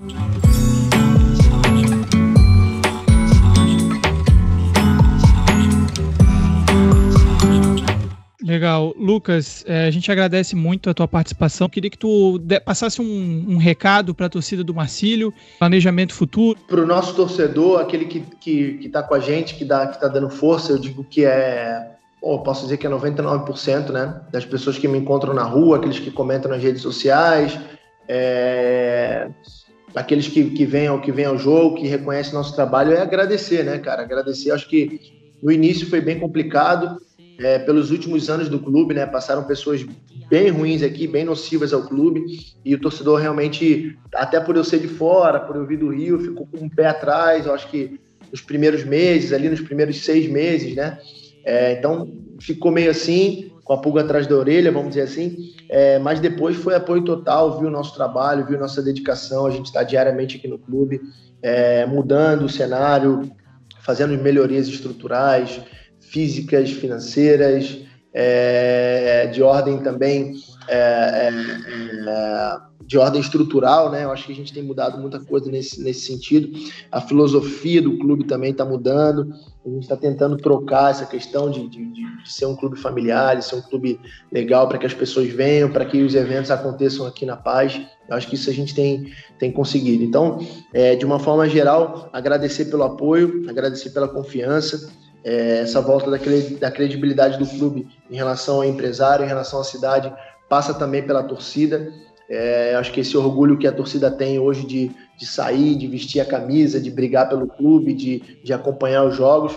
Legal. Lucas, é, a gente agradece muito a tua participação. Queria que tu passasse um, um recado para a torcida do Marcílio, planejamento futuro. Para o nosso torcedor, aquele que está que, que tá com a gente, que está tá dando força, eu digo que é. Oh, posso dizer que é 99% né, das pessoas que me encontram na rua, aqueles que comentam nas redes sociais, é, aqueles que, que, vêm ao, que vêm ao jogo, que reconhecem nosso trabalho, é agradecer, né, cara? Agradecer. Acho que no início foi bem complicado é, pelos últimos anos do clube, né? Passaram pessoas bem ruins aqui, bem nocivas ao clube, e o torcedor realmente, até por eu ser de fora, por eu vir do Rio, ficou com um pé atrás. Eu acho que nos primeiros meses, ali nos primeiros seis meses, né? É, então ficou meio assim, com a pulga atrás da orelha, vamos dizer assim. É, mas depois foi apoio total, viu o nosso trabalho, viu nossa dedicação. A gente está diariamente aqui no clube, é, mudando o cenário, fazendo melhorias estruturais, físicas, financeiras, é, de ordem também é, é, é, de ordem estrutural, né? Eu acho que a gente tem mudado muita coisa nesse, nesse sentido. A filosofia do clube também está mudando. A gente está tentando trocar essa questão de, de, de, ser um clube familiar, de ser um clube legal para que as pessoas venham, para que os eventos aconteçam aqui na paz. Eu acho que isso a gente tem, tem conseguido. Então, é, de uma forma geral, agradecer pelo apoio, agradecer pela confiança é, essa volta da, da credibilidade do clube em relação ao empresário, em relação à cidade, passa também pela torcida. É, acho que esse orgulho que a torcida tem hoje de, de sair, de vestir a camisa, de brigar pelo clube, de, de acompanhar os jogos.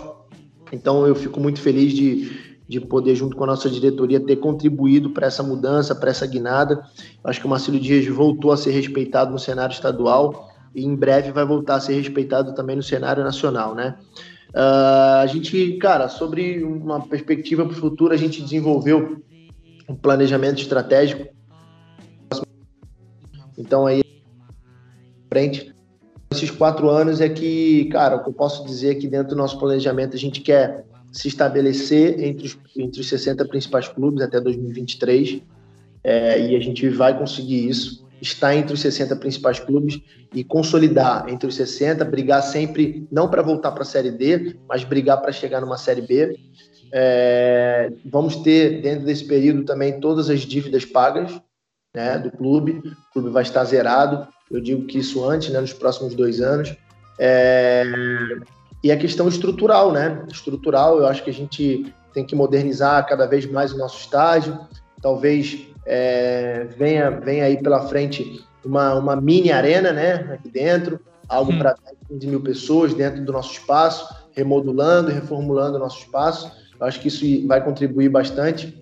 Então eu fico muito feliz de, de poder, junto com a nossa diretoria, ter contribuído para essa mudança, para essa guinada. Acho que o Marcelo Dias voltou a ser respeitado no cenário estadual e em breve vai voltar a ser respeitado também no cenário nacional, né? Uh, a gente, cara, sobre uma perspectiva para o futuro, a gente desenvolveu um planejamento estratégico. Então aí frente. Esses quatro anos é que, cara, o que eu posso dizer é que dentro do nosso planejamento a gente quer se estabelecer entre os, entre os 60 principais clubes até 2023 é, e a gente vai conseguir isso estar entre os 60 principais clubes e consolidar entre os 60, brigar sempre, não para voltar para a Série D, mas brigar para chegar numa Série B. É, vamos ter, dentro desse período, também todas as dívidas pagas né, do clube. O clube vai estar zerado, eu digo que isso antes, né, nos próximos dois anos. É, e a questão estrutural, né? Estrutural, eu acho que a gente tem que modernizar cada vez mais o nosso estádio, talvez é, venha, venha aí pela frente uma, uma mini arena, né, aqui dentro, algo hum. para 15 mil pessoas dentro do nosso espaço, remodulando reformulando o nosso espaço. Eu acho que isso vai contribuir bastante.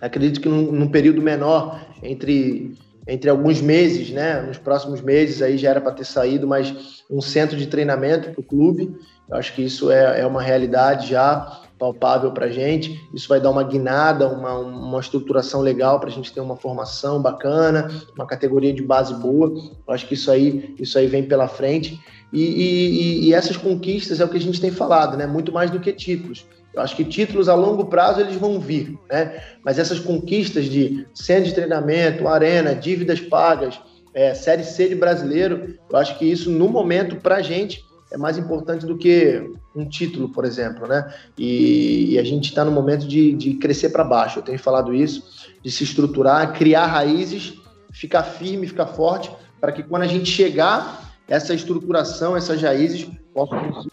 Acredito que num, num período menor, entre, entre alguns meses, né, nos próximos meses, aí já era para ter saído, mas um centro de treinamento para o clube. Eu acho que isso é, é uma realidade já palpável para a gente. Isso vai dar uma guinada, uma, uma estruturação legal para a gente ter uma formação bacana, uma categoria de base boa. Eu acho que isso aí, isso aí vem pela frente. E, e, e essas conquistas é o que a gente tem falado, né? Muito mais do que títulos. Eu acho que títulos a longo prazo eles vão vir, né? Mas essas conquistas de centro de treinamento, arena, dívidas pagas, é, série C de brasileiro, eu acho que isso no momento para a gente é mais importante do que um título, por exemplo, né? E, e a gente está no momento de, de crescer para baixo. Eu tenho falado isso, de se estruturar, criar raízes, ficar firme, ficar forte, para que quando a gente chegar, essa estruturação, essas raízes possam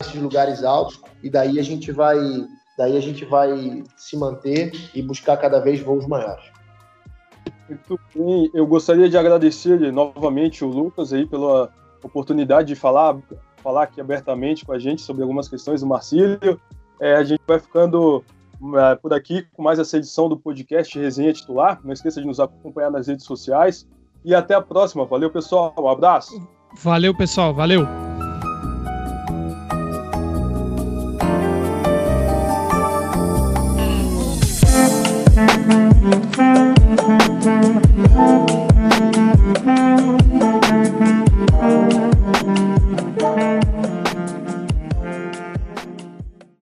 esses lugares altos e daí a gente vai, daí a gente vai se manter e buscar cada vez voos maiores. Muito bem, eu gostaria de agradecer novamente o Lucas aí pela oportunidade de falar falar aqui abertamente com a gente sobre algumas questões do Marcílio. É, a gente vai ficando é, por aqui com mais essa edição do podcast Resenha Titular. Não esqueça de nos acompanhar nas redes sociais. E até a próxima. Valeu, pessoal. Um abraço. Valeu, pessoal. Valeu.